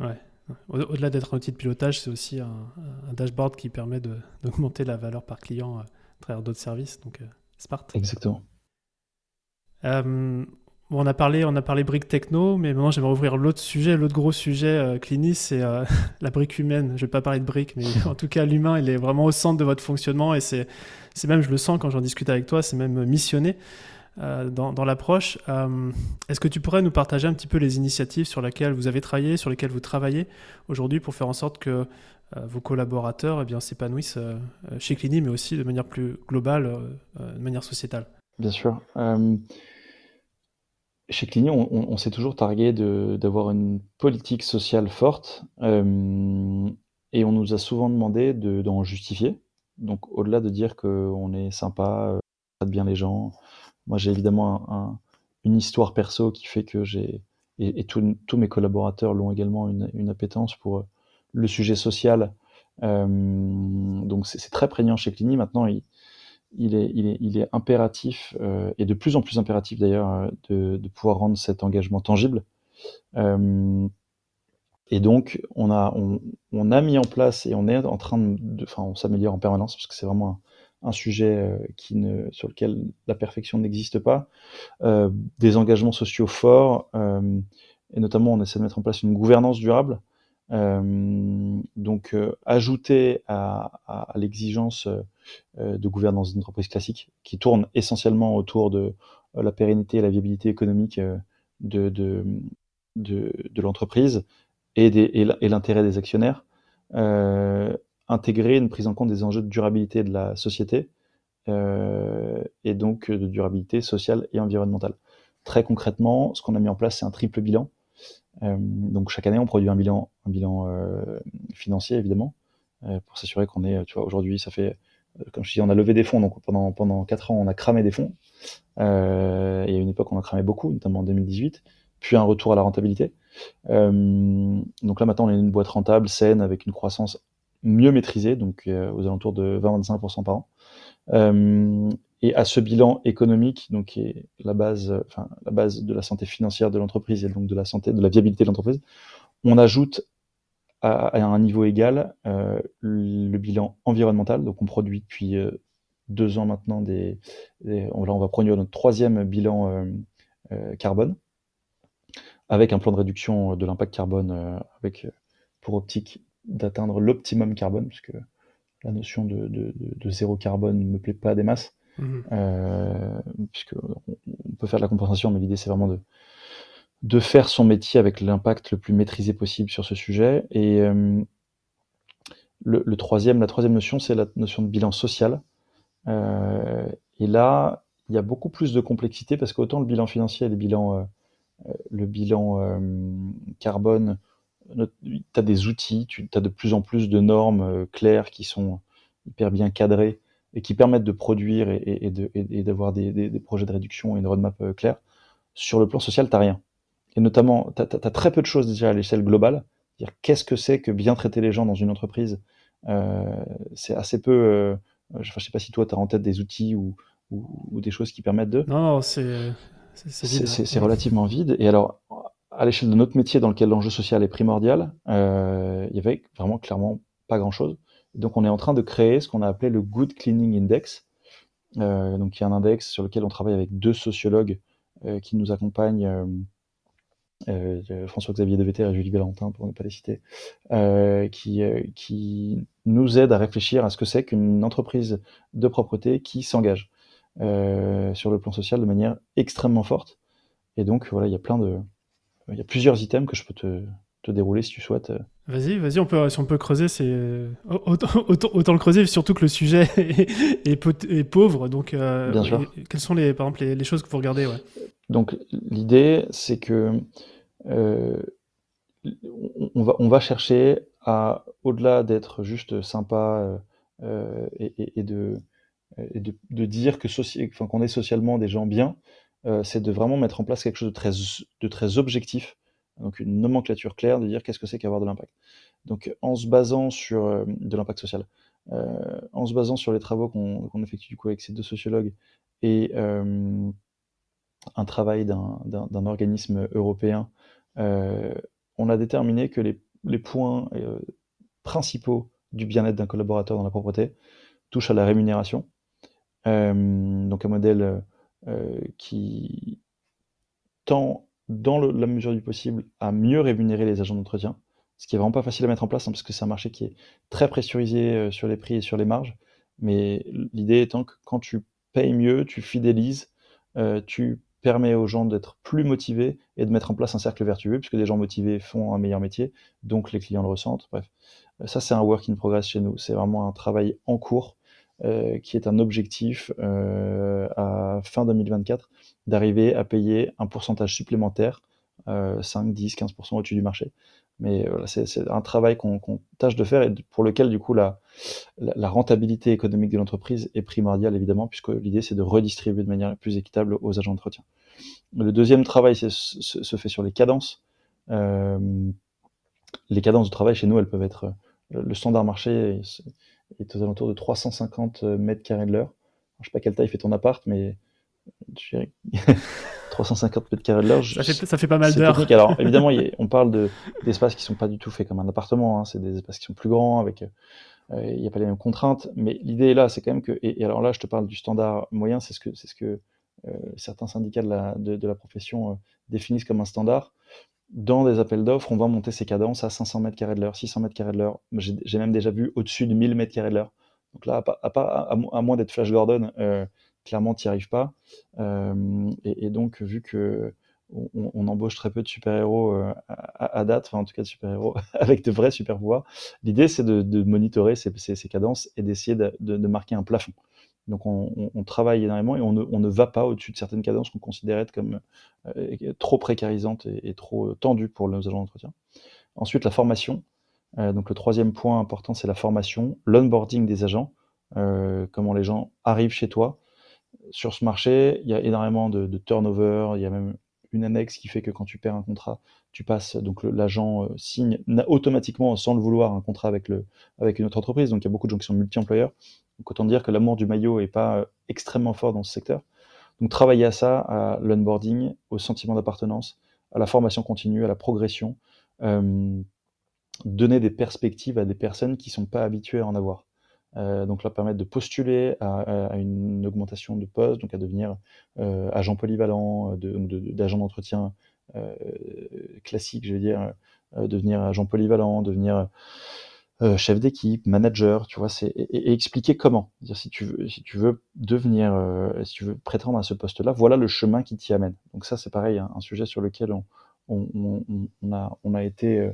Ouais. Au-delà d'être un outil de pilotage, c'est aussi un, dashboard qui permet d'augmenter la valeur par client euh, à travers d'autres services. Donc, euh, Smart. Exactement on a parlé, on a parlé briques techno, mais maintenant j'aimerais ouvrir l'autre sujet, l'autre gros sujet euh, Clinis, c'est euh, la brique humaine. Je vais pas parler de briques, mais en tout cas l'humain, il est vraiment au centre de votre fonctionnement et c'est, c'est même, je le sens quand j'en discute avec toi, c'est même missionné euh, dans, l'approche. est-ce que tu pourrais nous partager un petit peu les initiatives sur lesquelles vous avez travaillé, sur lesquelles vous travaillez aujourd'hui pour faire en sorte que vos collaborateurs eh bien, s'épanouissent chez Clini, mais aussi de manière plus globale, de manière sociétale? Bien sûr chez Clini, on, s'est toujours targué d'avoir une politique sociale forte euh, et on nous a souvent demandé d'en justifier. Donc, au-delà de dire qu'on est sympa, euh, traite bien les gens, moi j'ai évidemment une histoire perso qui fait que j'ai, et, tous mes collaborateurs l'ont également, une, appétence pour euh, le sujet social. donc, c'est très prégnant chez Clini. Maintenant, il, est, impératif, euh, et de plus en plus impératif d'ailleurs, euh, de, pouvoir rendre cet engagement tangible. Euh, et donc, on a, on, a mis en place et on est en train de, enfin, on s'améliore en permanence parce que c'est vraiment un, sujet euh, qui ne, sur lequel la perfection n'existe pas. Euh, des engagements sociaux forts, euh, et notamment, on essaie de mettre en place une gouvernance durable. Donc, ajouter à, l'exigence de gouvernance d'entreprise classique, qui tourne essentiellement autour de la pérennité et la viabilité économique de, de, de, l'entreprise et, et l'intérêt des actionnaires, intégrer une prise en compte des enjeux de durabilité de la société euh, et donc de durabilité sociale et environnementale. Très concrètement, ce qu'on a mis en place, c'est un triple bilan. Euh, donc chaque année, on produit un bilan, un bilan euh, financier évidemment, euh, pour s'assurer qu'on est, tu vois, aujourd'hui, ça fait, comme je dis, on a levé des fonds, donc pendant pendant quatre ans, on a cramé des fonds. Euh, et à une époque, on a cramé beaucoup, notamment en 2018, puis un retour à la rentabilité. Euh, donc là maintenant, on est une boîte rentable, saine, avec une croissance mieux maîtrisée, donc euh, aux alentours de 20-25% par an. Euh, et à ce bilan économique, donc qui est la base, enfin, la base de la santé financière de l'entreprise et donc de la santé, de la viabilité de l'entreprise, on ajoute à, un niveau égal euh, le bilan environnemental. Donc on produit depuis euh, deux ans maintenant des, des, là on va produire notre troisième bilan euh, euh, carbone avec un plan de réduction de l'impact carbone euh, avec pour optique d'atteindre l'optimum carbone puisque la notion de, de, zéro carbone ne me plaît pas des masses Mmh. Euh, puisque on peut faire de la compensation, mais l'idée c'est vraiment de, de faire son métier avec l'impact le plus maîtrisé possible sur ce sujet. Et euh, le, le, troisième, la troisième notion, c'est la notion de bilan social. Euh, et là, il y a beaucoup plus de complexité parce qu'autant le bilan financier et le bilan, le bilan carbone, tu as des outils, tu as de plus en plus de normes euh, claires qui sont hyper bien cadrées et qui permettent de produire et, et, et d'avoir des, des, des, projets de réduction et une roadmap euh, claire. Sur le plan social, tu rien. Et notamment, tu as, as, très peu de choses déjà à l'échelle globale. Qu'est-ce que c'est que bien traiter les gens dans une entreprise euh, C'est assez peu. Euh, je ne sais pas si toi, tu as en tête des outils ou, ou, ou, des choses qui permettent de. Non, c'est. C'est relativement vide. Et alors, à l'échelle de notre métier dans lequel l'enjeu social est primordial, euh, il y avait vraiment clairement pas grand-chose. Donc on est en train de créer ce qu'on a appelé le Good Cleaning Index, euh, donc qui est un index sur lequel on travaille avec deux sociologues euh, qui nous accompagnent, euh, euh François-Xavier Deveter et Julie Valentin pour ne pas les citer, euh, qui, qui nous aident à réfléchir à ce que c'est qu'une entreprise de propreté qui s'engage sur le plan social de manière extrêmement forte. Et donc voilà, il y a plein de, il y a plusieurs items que je peux te, te dérouler si tu souhaites. Vas-y, vas-y, on peut, si on peut creuser, c'est autant, autant, autant, le creuser, surtout que le sujet est, est, est pauvre. Donc, euh, Bien sûr. quelles sont les, par exemple, les, les choses que vous regardez ouais. Donc, l'idée, c'est que euh, on, va, on va chercher à, au-delà d'être juste sympa euh, et, et, et, de, et de, de, dire que enfin, qu'on est socialement des gens bien, euh, c'est de vraiment mettre en place quelque chose de très, de très objectif donc une nomenclature claire de dire qu'est-ce que c'est qu'avoir de l'impact. Donc en se basant sur euh, de l'impact social, euh, en se basant sur les travaux qu'on qu effectue du coup avec ces deux sociologues et euh, un travail d'un organisme européen, euh, on a déterminé que les, les points euh, principaux du bien-être d'un collaborateur dans la propreté touchent à la rémunération. Euh, donc un modèle qui tend dans la mesure du possible, à mieux rémunérer les agents d'entretien, ce qui est vraiment pas facile à mettre en place, hein, parce que c'est un marché qui est très pressurisé euh, sur les prix et sur les marges. Mais l'idée étant que quand tu payes mieux, tu fidélises, euh, tu permets aux gens d'être plus motivés et de mettre en place un cercle vertueux, puisque des gens motivés font un meilleur métier, donc les clients le ressentent. Bref, ça c'est un work in progress chez nous. C'est vraiment un travail en cours euh, qui est un objectif euh, à fin 2024 d'arriver à payer un pourcentage supplémentaire, euh, 5, 10, 15% au-dessus du marché. Mais voilà, c'est un travail qu'on qu tâche de faire et pour lequel du coup la, rentabilité économique de l'entreprise est primordiale évidemment, puisque l'idée c'est de redistribuer de manière plus équitable aux agents d'entretien. Le deuxième travail se, se, fait sur les cadences. Euh, les cadences de travail chez nous, elles peuvent être le standard marché est aux alentours de 350 mètres carrés de l'heure. je sais pas quelle taille fait ton appart, mais je dirais 350 mètres carrés de l'heure. Ça fait, ça fait pas mal d'heures. Alors évidemment, on parle d'espaces qui sont pas du tout faits comme un appartement. Hein. C'est des espaces qui sont plus grands avec euh, il n'y a pas les mêmes contraintes, mais l'idée est là, c'est quand même que, et, alors là, je te parle du standard moyen, c'est ce que, c'est ce que euh, certains syndicats de la, de, la profession euh, définissent comme un standard. Dans des appels d'offres, on va monter ces cadences à 500 mètres carrés de l'heure, 600 mètres carrés de l'heure. J'ai même déjà vu au-dessus de 1000 mètres carrés de l'heure. Donc là, à, moins d'être Flash Gordon, clairement, tu n'y arrives pas. Et, et, donc, vu que on, embauche très peu de super-héros euh, à, date, en tout cas de super-héros avec de vrais super-pouvoirs. L'idée, c'est de, monitorer ces, cadences et d'essayer de, marquer un plafond. Donc on, travaille énormément et on ne, va pas au-dessus de certaines cadences qu'on considère comme euh, trop précarisantes et, trop tendues pour nos agents d'entretien. Ensuite, la formation. Euh, donc le troisième point important, c'est la formation, l'onboarding des agents, comment les gens arrivent chez toi. Sur ce marché, il y a énormément de, de turnover, il y a même une annexe qui fait que quand tu perds un contrat, tu passes, donc l'agent euh, signe automatiquement, sans le vouloir, un contrat avec, le, avec une autre entreprise. Donc il y a beaucoup de gens qui sont multi-employeurs. Donc autant dire que l'amour du maillot n'est pas euh, extrêmement fort dans ce secteur. Donc travailler à ça, à l'onboarding, au sentiment d'appartenance, à la formation continue, à la progression, euh, donner des perspectives à des personnes qui ne sont pas habituées à en avoir. Euh, donc leur permettre de postuler à, une augmentation de poste, donc à devenir agent polyvalent, d'agent d'entretien classique, je veux dire, devenir agent polyvalent, devenir chef d'équipe, manager, tu vois, et, expliquer comment. si tu veux, devenir, si tu veux prétendre à ce poste-là, voilà le chemin qui t'y amène. Donc ça, c'est pareil, un, sujet sur lequel on, a, été,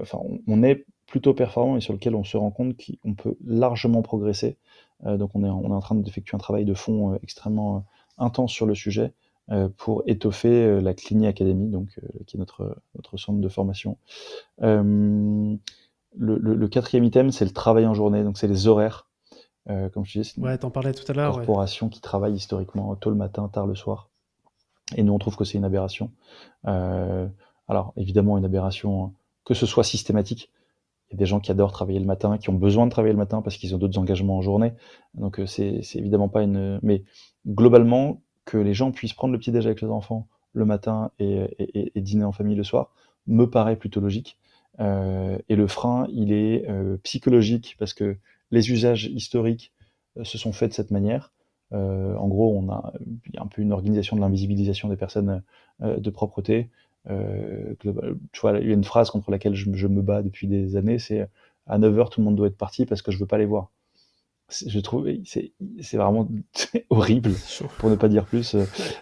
enfin, on, est plutôt performant et sur lequel on se rend compte qu'on peut largement progresser. Euh, donc on est, en train d'effectuer un travail de fond euh, extrêmement euh, intense sur le sujet pour étoffer la Clini Academy, qui est notre centre de formation. Le, le, quatrième item, c'est le travail en journée, donc c'est les horaires. comme je disais, c'est une en parlais tout à l'heure, corporation qui travaille historiquement tôt le matin, tard le soir. Et nous, on trouve que c'est une aberration. alors, évidemment, une aberration que ce soit systématique. Il y a des gens qui adorent travailler le matin, qui ont besoin de travailler le matin parce qu'ils ont d'autres engagements en journée. Donc euh, c'est évidemment pas une. Mais globalement, que les gens puissent prendre le petit déj avec les enfants le matin et, dîner en famille le soir me paraît plutôt logique. Euh, et le frein, il est euh, psychologique parce que les usages historiques se sont faits de cette manière. en gros, on a, il y a un peu une organisation de l'invisibilisation des personnes de propreté. Euh, tu vois, il y a une phrase contre laquelle je, me bats depuis des années, c'est à 9h tout le monde doit être parti parce que je veux pas les voir. Je trouve c'est c'est vraiment horrible pour ne pas dire plus.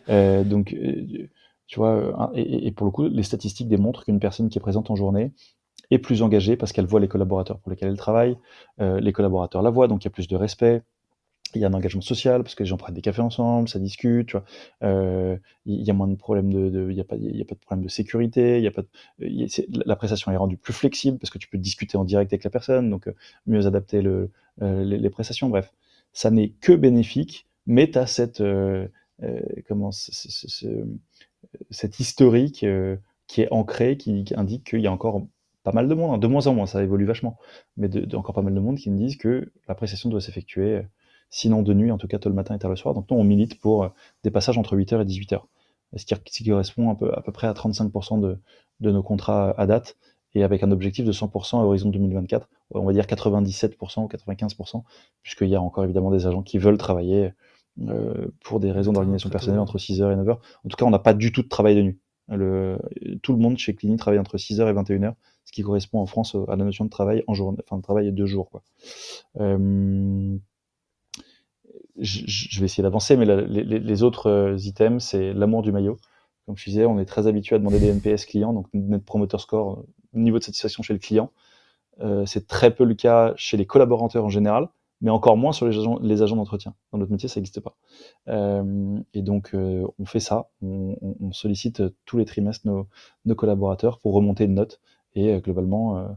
Euh, donc euh, tu vois, et, pour le coup, les statistiques démontrent qu'une personne qui est présente en journée est plus engagée parce qu'elle voit les collaborateurs pour lesquels elle travaille, les collaborateurs la voient, donc il y a plus de respect, il y a un engagement social parce que les gens prennent des cafés ensemble, ça discute. Euh, il y a moins de problèmes de, il y a pas, il y a pas de problème de sécurité, la prestation est rendue plus flexible parce que tu peux discuter en direct avec la personne, donc euh, mieux adapter le, euh, les, prestations. Bref, ça n'est que bénéfique, mais tu as cette, comment, cette historique qui est ancrée, qui, indique qu'il y a encore pas mal de monde, hein, de moins en moins, ça évolue vachement, mais de, encore pas mal de monde qui me disent que la prestation doit s'effectuer sinon de nuit, en tout cas tôt le matin et tard le soir. Donc nous, on milite pour euh, des passages entre 8h et 18h, ce qui, correspond un peu, à peu près à 35% de, de nos contrats à date, et avec un objectif de 100% à horizon 2024, on va dire 97% ou 95%, puisqu'il y a encore évidemment des agents qui veulent travailler euh, pour des raisons d'organisation personnelle entre 6h et 9h. En tout cas, on n'a pas du tout de travail de nuit. Le, tout le monde chez Clini travaille entre 6h et 21h, ce qui correspond en France à la notion de travail en journée, enfin de travail deux jours. Euh, je, vais essayer d'avancer, mais les, autres euh, items, c'est l'amour du maillot. Comme je disais, on est très habitué à demander des NPS clients, donc Net Promoter Score, euh, niveau de satisfaction chez le client. C'est très peu le cas chez les collaborateurs en général, mais encore moins sur les agents, les agents d'entretien. Dans notre métier, ça n'existe pas. et donc, on fait ça. On, sollicite tous les trimestres nos, nos, collaborateurs pour remonter une note et globalement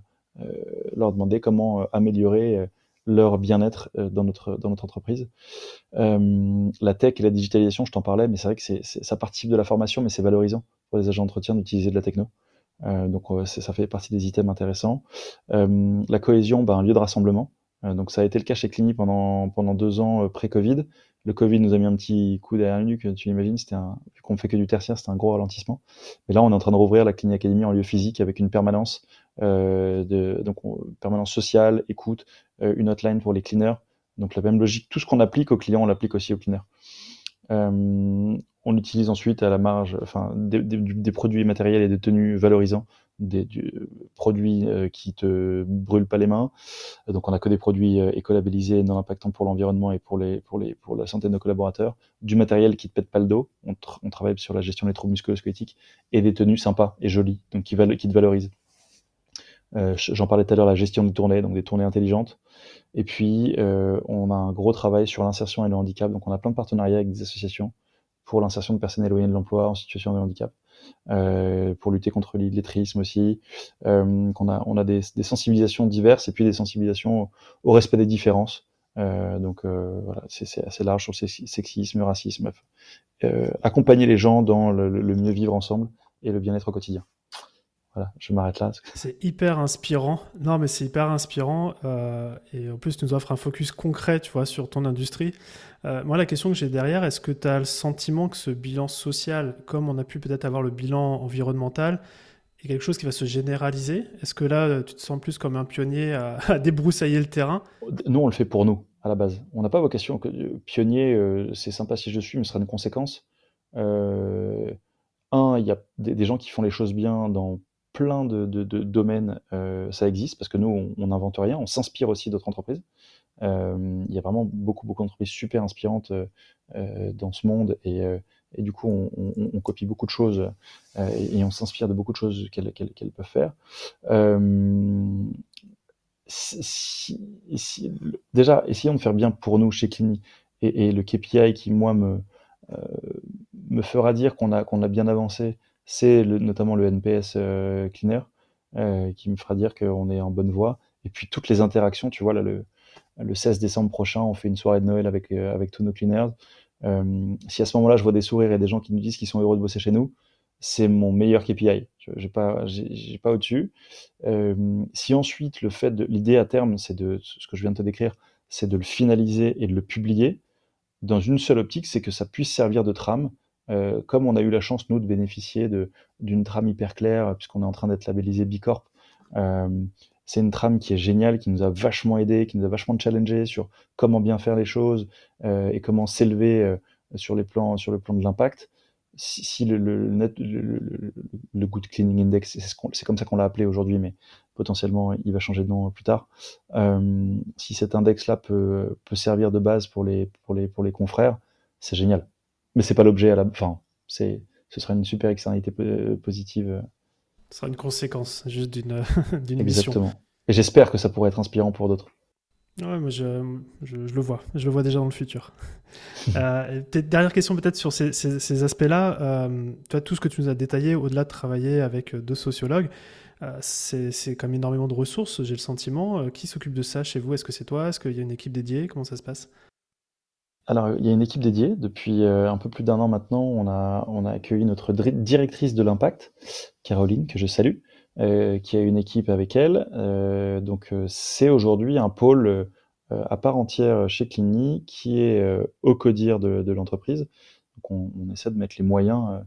leur demander comment améliorer leur bien-être euh, dans notre, dans notre entreprise. Euh, la tech et la digitalisation, je t'en parlais, mais c'est vrai que ça participe de la formation, mais c'est valorisant pour les agents d'entretien d'utiliser de la techno. Euh, donc ça fait partie des items intéressants. la cohésion, ben, un lieu de rassemblement. donc ça a été le cas chez Clini pendant, pendant deux ans pré-Covid. Le Covid nous a mis un petit coup derrière le nuque, tu l'imagines, c'était un, vu qu'on fait que du tertiaire, c'était un gros ralentissement. Mais là, on est en train de rouvrir la Clinique Academy en lieu physique avec une permanence, euh, donc permanence sociale, écoute, euh, une hotline pour les cleaners. Donc la même logique, tout ce qu'on applique aux clients, on l'applique aussi aux cleaners. Euh, on utilise ensuite à la marge, des, des produits matériels et des tenues valorisants des du, produits euh, qui te brûlent pas les mains. Donc on a que des produits euh, écolabellisés, non impactants pour l'environnement et pour les pour les pour la santé de nos collaborateurs. Du matériel qui te pète pas le dos. On, on travaille sur la gestion des troubles musculo-squelettiques et des tenues sympas et jolies, donc qui, qui te valorisent. Euh, J'en parlais tout à l'heure, la gestion des tournées, donc des tournées intelligentes. Et puis, on a un gros travail sur l'insertion et le handicap. Donc, on a plein de partenariats avec des associations pour l'insertion de personnes éloignées de l'emploi en situation de handicap. Euh, pour lutter contre l'illettrisme aussi. Euh, qu'on a, on a des, des, sensibilisations diverses et puis des sensibilisations au respect des différences. Euh, donc euh, voilà, c'est assez large sur le sexisme, racisme. Euh, accompagner les gens dans le, le mieux vivre ensemble et le bien-être au quotidien. Voilà, je m'arrête là. C'est hyper inspirant. Non, mais c'est hyper inspirant. Euh, et en plus, tu nous offres un focus concret, tu vois, sur ton industrie. Euh, moi, la question que j'ai derrière, est-ce que tu as le sentiment que ce bilan social, comme on a pu peut-être avoir le bilan environnemental, est quelque chose qui va se généraliser? Est-ce que là, tu te sens plus comme un pionnier à, à, débroussailler le terrain? Nous, on le fait pour nous, à la base. On n'a pas vocation. Que, pionnier, euh, c'est sympa si je suis, mais ce sera une conséquence. Un, il y a des, des gens qui font les choses bien dans plein de, domaines, euh, ça existe parce que nous, on n'invente rien, on s'inspire aussi d'autres entreprises. Euh, il y a vraiment beaucoup, beaucoup d'entreprises super inspirantes euh, dans ce monde et, et du coup, on, copie beaucoup de choses et, on s'inspire de beaucoup de choses qu'elles qu qu peuvent faire. Déjà, essayons de faire bien pour nous chez Clini et, et le KPI qui, moi, me, me fera dire qu'on a, qu'on a bien avancé c'est notamment le NPS euh, Cleaner euh, qui me fera dire qu'on est en bonne voie. Et puis toutes les interactions, tu vois, là, le, le 16 décembre prochain, on fait une soirée de Noël avec, euh, avec tous nos cleaners. Si à ce moment-là, je vois des sourires et des gens qui nous disent qu'ils sont heureux de bosser chez nous, c'est mon meilleur KPI. Je n'ai pas, j'ai pas au-dessus. Si ensuite, le fait de, l'idée à terme, c'est de, ce que je viens de te décrire, c'est de le finaliser et de le publier dans une seule optique, c'est que ça puisse servir de trame euh, comme on a eu la chance, nous, de bénéficier d'une trame hyper claire, puisqu'on est en train d'être labellisé Bicorp, euh, c'est une trame qui est géniale, qui nous a vachement aidé, qui nous a vachement challengé sur comment bien faire les choses euh, et comment s'élever euh, sur, les plans, sur le plan de l'impact. Si, si le, le, net, le, le, Good Cleaning Index, c'est ce comme ça qu'on l'a appelé aujourd'hui, mais potentiellement il va changer de nom plus tard. Euh, si cet index-là peut, peut servir de base pour les, pour les, pour les confrères, c'est génial mais c'est pas l'objet à la enfin c'est ce sera une super externalité positive ce sera une conséquence juste d'une d'une exactement. Et j'espère que ça pourrait être inspirant pour d'autres. Ouais moi je, je, je, le vois. Je le vois déjà dans le futur. Euh, dernière question peut-être sur ces, ces, ces aspects là euh, toi tout ce que tu nous as détaillé au-delà de travailler avec deux sociologues euh, c'est comme énormément de ressources j'ai le sentiment. Euh, qui s'occupe de ça chez vous? Est-ce que c'est toi? Est-ce qu'il y a une équipe dédiée? Comment ça se passe? Alors, il y a une équipe dédiée. Depuis euh, un peu plus d'un an maintenant, on a, on a accueilli notre directrice de l'impact, Caroline, que je salue, euh, qui a une équipe avec elle. Euh, donc, c'est aujourd'hui un pôle à part entière chez Clini qui est au codir de, de l'entreprise. Donc, on, essaie de mettre les moyens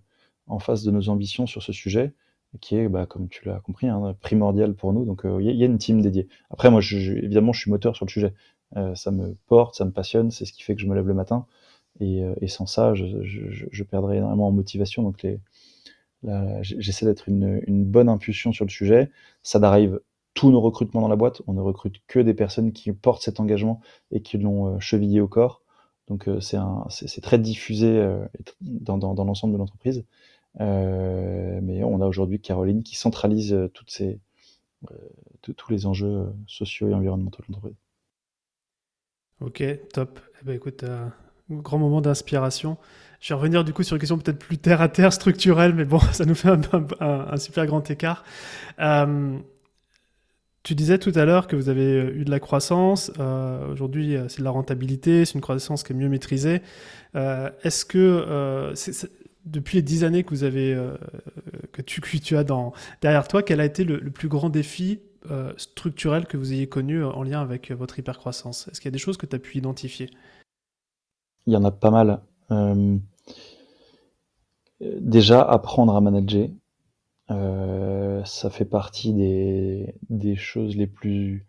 en face de nos ambitions sur ce sujet, qui est, bah, comme tu l'as compris, hein, primordial pour nous. Donc, il y, a une team dédiée. Après, moi, je, évidemment, je suis moteur sur le sujet. Euh, ça me porte, ça me passionne, c'est ce qui fait que je me lève le matin. Et, euh, sans ça, je, je, perdrais énormément en motivation. Donc j'essaie d'être une, bonne impulsion sur le sujet. Ça n'arrive tous nos recrutements dans la boîte. On ne recrute que des personnes qui portent cet engagement et qui l'ont euh, chevillé au corps. Donc c'est très diffusé dans, l'ensemble de l'entreprise. Mais on a aujourd'hui Caroline qui centralise tous les enjeux sociaux et environnementaux de l'entreprise. Ok, top. Eh ben, écoute, euh, grand moment d'inspiration. Je vais revenir du coup sur une question peut-être plus terre à terre, structurelle, mais bon, ça nous fait un, super grand écart. Euh, tu disais tout à l'heure que vous avez euh, eu de la croissance. Aujourd'hui, c'est de la rentabilité, c'est une croissance qui est mieux maîtrisée. Est-ce que depuis les dix années que vous avez que tu, que tu as dans, derrière toi, quel a été le plus grand défi structurelles que vous ayez connues en lien avec votre hypercroissance Est-ce qu'il y a des choses que tu as pu identifier? Il y en a pas mal. déjà, apprendre à manager. ça fait partie des, choses les plus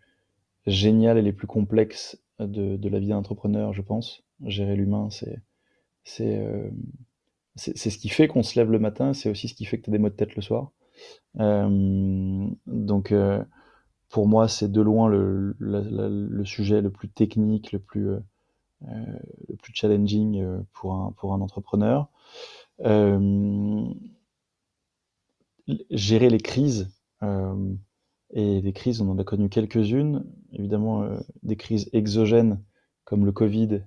géniales et les plus complexes de, la vie d'un entrepreneur, je pense. Gérer l'humain, c'est ce qui fait qu'on se lève le matin, c'est aussi ce qui fait que tu as des maux de tête le soir. Euh, donc, euh, pour moi, c'est de loin le, sujet le plus technique, le plus, euh, le plus challenging pour un, pour un entrepreneur. gérer les crises, et les crises, on en a connu quelques-unes, évidemment des crises exogènes comme le Covid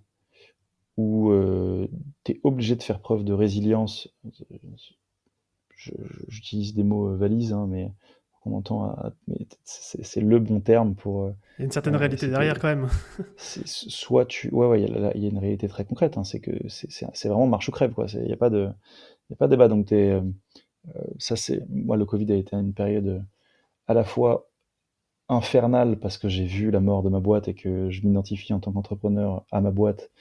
où euh, tu es obligé de faire preuve de résilience. J'utilise des mots euh, valises, hein, mais on entend, c'est le bon terme pour. Euh, il y a une certaine réalité derrière quand même. soit tu, ouais, ouais, il y, a une réalité très concrète. Hein, c'est que c'est vraiment marche ou crève, quoi. Il n'y a pas de, il a pas de débat. Donc es, ça c'est, moi le Covid a été une période à la fois infernale parce que j'ai vu la mort de ma boîte et que je m'identifie en tant qu'entrepreneur à ma boîte.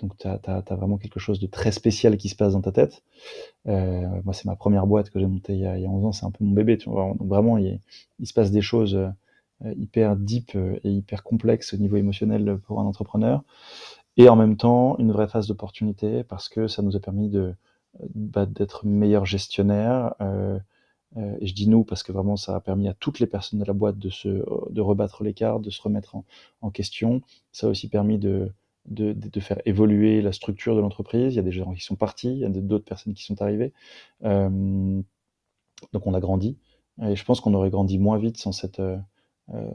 Donc, tu as, vraiment quelque chose de très spécial qui se passe dans ta tête. Euh, moi, c'est ma première boîte que j'ai montée il y, a, il y, a, 11 ans. C'est un peu mon bébé. Tu vois. Donc, vraiment, il, il, se passe des choses euh, hyper deep euh, et hyper complexes au niveau émotionnel pour un entrepreneur. Et en même temps, une vraie phase d'opportunité parce que ça nous a permis de bah, d'être meilleurs gestionnaires. Euh, euh, et je dis nous parce que vraiment ça a permis à toutes les personnes de la boîte de se de rebattre les cartes, de se remettre en, question. Ça a aussi permis de, de, de, faire évoluer la structure de l'entreprise. Il y a des gens qui sont partis, il y a d'autres personnes qui sont arrivées. Euh, donc on a grandi. Et je pense qu'on aurait grandi moins vite sans cette, euh,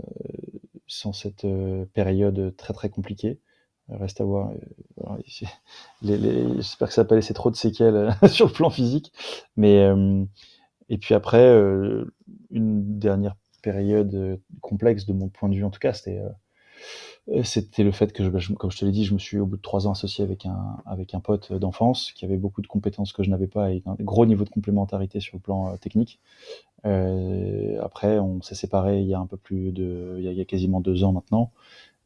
sans cette euh, période très très compliquée. Reste à voir. Euh, j'espère que ça n'a pas laissé trop de séquelles sur le plan physique. Mais et puis après, euh, une dernière période euh, complexe de mon point de vue, en tout cas, c'était euh, c'était le fait que, bah, comme je te l'ai dit, je me suis au bout de trois ans associé avec un, avec un pote d'enfance qui avait beaucoup de compétences que je n'avais pas et un gros niveau de complémentarité sur le plan technique. Après, on s'est séparés il y a un peu plus de, il y a, quasiment deux ans maintenant.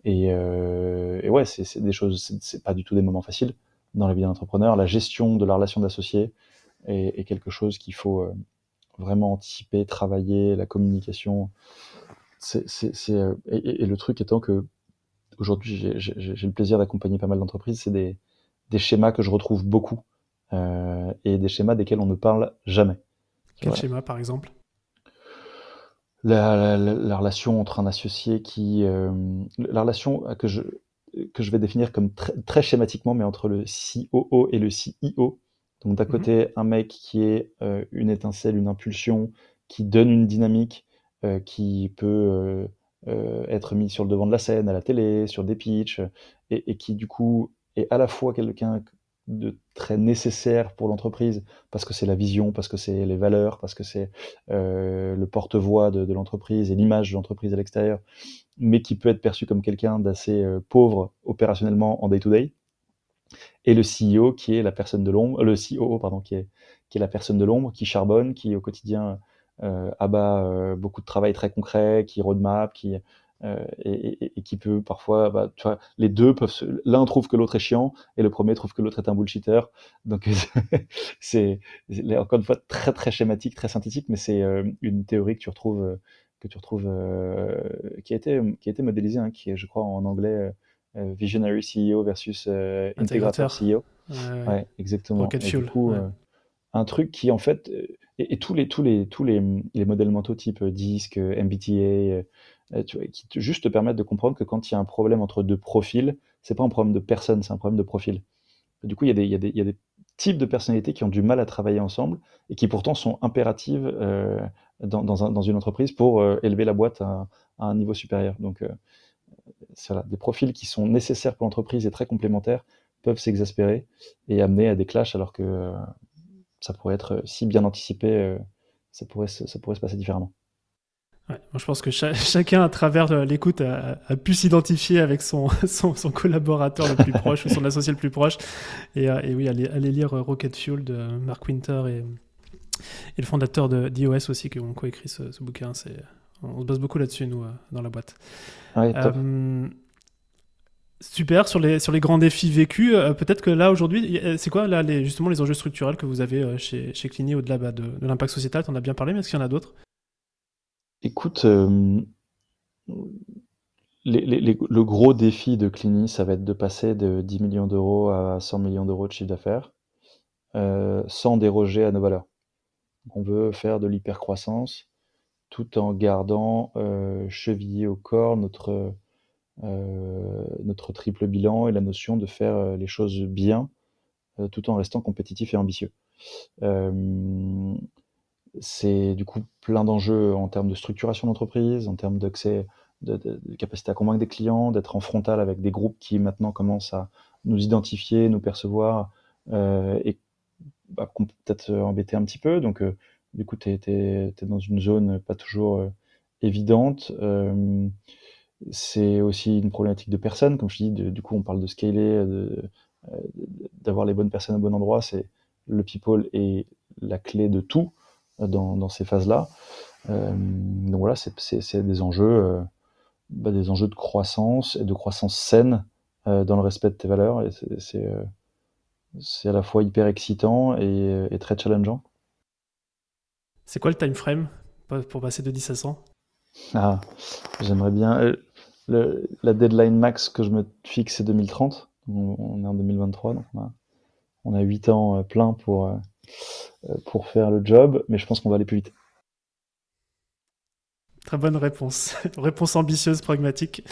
Et, ouais, c'est des choses, c'est pas du tout des moments faciles dans la vie d'un entrepreneur. La gestion de la relation d'associé est, quelque chose qu'il faut, vraiment anticiper, travailler, la communication. C'est, euh, et, le truc étant que aujourd'hui, j'ai, le plaisir d'accompagner pas mal d'entreprises, c'est des, des, schémas que je retrouve beaucoup euh, et des schémas desquels on ne parle jamais. Quel schéma, par exemple? La, la, relation entre un associé qui... Euh, la relation que je, que je vais définir comme très, très schématiquement, mais entre le COO et le CIO, donc d'un mmh côté, un mec qui est euh, une étincelle, une impulsion, qui donne une dynamique, euh, qui peut euh, être mis sur le devant de la scène, à la télé, sur des pitchs, et, et qui du coup est à la fois quelqu'un de très nécessaire pour l'entreprise parce que c'est la vision, parce que c'est les valeurs, parce que c'est le porte-voix de, de l'entreprise et l'image de l'entreprise à l'extérieur, mais qui peut être perçu comme quelqu'un d'assez pauvre opérationnellement en day-to-day. day to day et le CEO qui est la personne de l'ombre, le COO pardon, qui est, qui est la personne de l'ombre, qui charbonne, qui au quotidien euh, abat euh, beaucoup de travail très concret, qui roadmap, qui euh, et, qui peut parfois, bah, tu vois, les deux peuvent, l'un trouve que l'autre est chiant et le premier trouve que l'autre est un bullshitter. Donc c'est encore une fois très très schématique, très synthétique, mais c'est euh, une théorie que tu retrouves que tu retrouves qui a été qui a été modélisée, hein, qui est, je crois, en anglais visionary CEO versus euh, intégrateur CEO. Ouais, exactement. Rocket Fuel. Du coup, euh, un truc qui en fait et, tous les tous les tous les, les modèles mentaux type DISC, MBTA, tu vois, qui te, juste te permettent de comprendre que quand il y a un problème entre deux profils, c'est pas un problème de personne, c'est un problème de profil. Du coup, il y, a des, il, y a des, il y a des types de personnalités qui ont du mal à travailler ensemble et qui pourtant sont impératives euh, dans, dans, un, dans, une entreprise pour euh, élever la boîte à, à, un niveau supérieur. Donc, euh, des profils qui sont nécessaires pour l'entreprise et très complémentaires peuvent s'exaspérer et amener à des clashs alors que euh, ça pourrait être euh, si bien anticipé, euh, ça, pourrait se, ça pourrait se passer différemment. moi, je pense que chacun, à travers l'écoute, a, pu s'identifier avec son, son, collaborateur le plus proche ou son associé le plus proche. Et, oui, allez, lire Rocket Fuel de Mark Winter et, et le fondateur de d'iOS aussi, qui ont coécrit ce, ce bouquin. C'est On se base beaucoup là-dessus, nous, dans la boîte. Ouais, top. Super, sur les, sur les grands défis vécus, peut-être que là aujourd'hui, c'est quoi là les, justement les enjeux structurels que vous avez chez, chez Clini au-delà bah, de, de l'impact sociétal? Tu en as bien parlé, mais est-ce qu'il y en a d'autres? Écoute, le gros défi de Clini, ça va être de passer de 10 millions d'euros à 100 millions d'euros de chiffre d'affaires euh, sans déroger à nos valeurs. On veut faire de l'hypercroissance tout en gardant euh, chevillé au corps notre, euh, notre triple bilan et la notion de faire les choses bien tout en restant compétitif et ambitieux. c'est du coup plein d'enjeux en termes de structuration d'entreprise, en termes d'accès de, capacité à convaincre des clients, d'être en frontal avec des groupes qui maintenant commencent à nous identifier, nous percevoir euh, et bah, peut-être embêter un petit peu. Donc, euh, du coup, tu es, dans une zone pas toujours euh, évidente. Euh, c'est aussi une problématique de personnes, comme je dis, du coup, on parle de scaler, d'avoir les bonnes personnes au bon endroit. C'est le people est la clé de tout dans, ces phases-là. donc voilà, c'est des enjeux bah, des enjeux de croissance et de croissance saine euh, dans le respect de tes valeurs. C'est euh, à la fois hyper excitant et, euh, et très challengeant. C'est quoi le time frame pour passer de 10 à 100 ah, J'aimerais bien. Le, la deadline max que je me fixe, c'est 2030. On, est en 2023, donc on a, on a 8 ans plein pour, pour faire le job, mais je pense qu'on va aller plus vite. Très bonne réponse. réponse ambitieuse, pragmatique.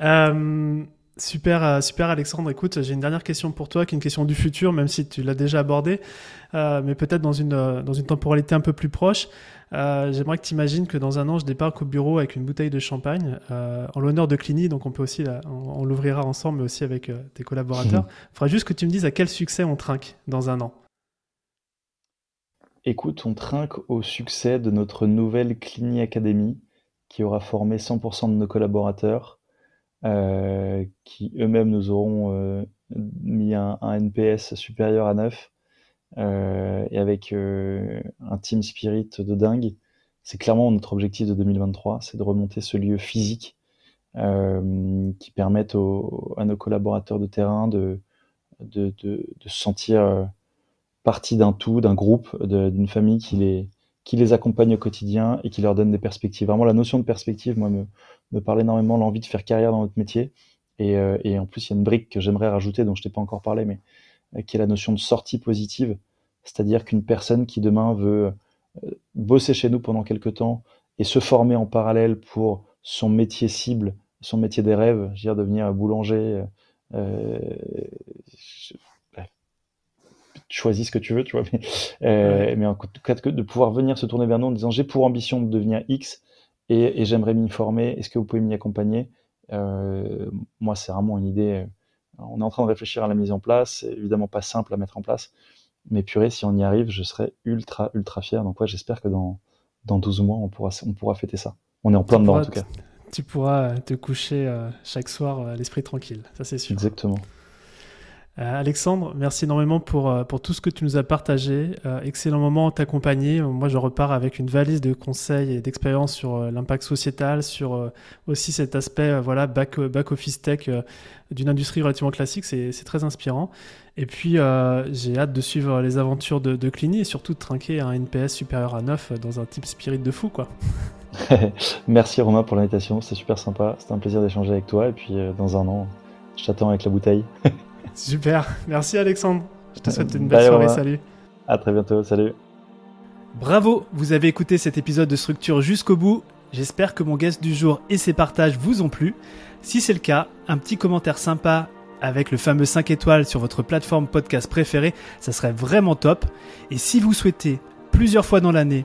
Euh, super, euh, super Alexandre. Écoute, j'ai une dernière question pour toi, qui est une question du futur, même si tu l'as déjà abordée, euh, mais peut-être dans une, dans une temporalité un peu plus proche. J'aimerais que tu imagines que dans un an, je débarque au bureau avec une bouteille de champagne en l'honneur de Clini, donc on peut aussi, on, l'ouvrira ensemble, mais aussi avec tes collaborateurs. Il faudra juste que tu me dises à quel succès on trinque dans un an. Écoute, on trinque au succès de notre nouvelle Clini Academy qui aura formé 100% de nos collaborateurs, euh, qui eux-mêmes nous auront euh, mis un, NPS supérieur à 9, euh, et avec un team spirit de dingue. C'est clairement notre objectif de 2023, c'est de remonter ce lieu physique qui permette à nos collaborateurs de terrain de, de, de, de se sentir partie d'un tout, d'un groupe, d'une famille qui les, qui les accompagne au quotidien et qui leur donne des perspectives. Vraiment, la notion de perspective, moi, me, me parle énormément, l'envie de faire carrière dans notre métier. Et, euh, et en plus, il y a une brique que j'aimerais rajouter, dont je t'ai pas encore parlé, mais euh, qui est la notion de sortie positive. C'est-à-dire qu'une personne qui demain veut euh, bosser chez nous pendant quelques temps et se former en parallèle pour son métier cible, son métier des rêves, je veux dire devenir boulanger, euh, choisis ce que tu veux, tu vois. Mais, euh, mais en tout cas, de pouvoir venir se tourner vers nous en disant j'ai pour ambition de devenir X et, et j'aimerais m'y former. Est-ce que vous pouvez m'y accompagner? Euh, Moi, c'est vraiment une idée. Euh, on est en train de réfléchir à la mise en place. C'est évidemment pas simple à mettre en place. Mais purée, si on y arrive, je serais ultra, ultra fier. Donc, ouais, j'espère que dans, dans 12 mois, on pourra, on pourra fêter ça. On est en plein dedans, en tout cas. Tu pourras te coucher chaque soir l'esprit tranquille. Ça, c'est sûr. Exactement. Euh, Alexandre, merci énormément pour, euh, pour tout ce que tu nous as partagé. Euh, excellent moment t'accompagner. Moi, je repars avec une valise de conseils et d'expériences sur l'impact sociétal, sur aussi cet aspect voilà, back, back office tech d'une industrie relativement classique. C'est très inspirant. Et puis, j'ai hâte de suivre les aventures de, de Clini et surtout de trinquer un NPS supérieur à 9 dans un type spirit de fou. quoi. merci Romain pour l'invitation. C'était super sympa. C'était un plaisir d'échanger avec toi. Et puis, dans un an, je t'attends avec la bouteille. Super. Merci Alexandre. Je te souhaite une belle soirée. Salut. À très bientôt. Salut. Bravo, vous avez écouté cet épisode de Structure jusqu'au bout. J'espère que mon guest du jour et ses partages vous ont plu. Si c'est le cas, un petit commentaire sympa avec le fameux 5 étoiles sur votre plateforme podcast préférée, ça serait vraiment top. Et si vous souhaitez plusieurs fois dans l'année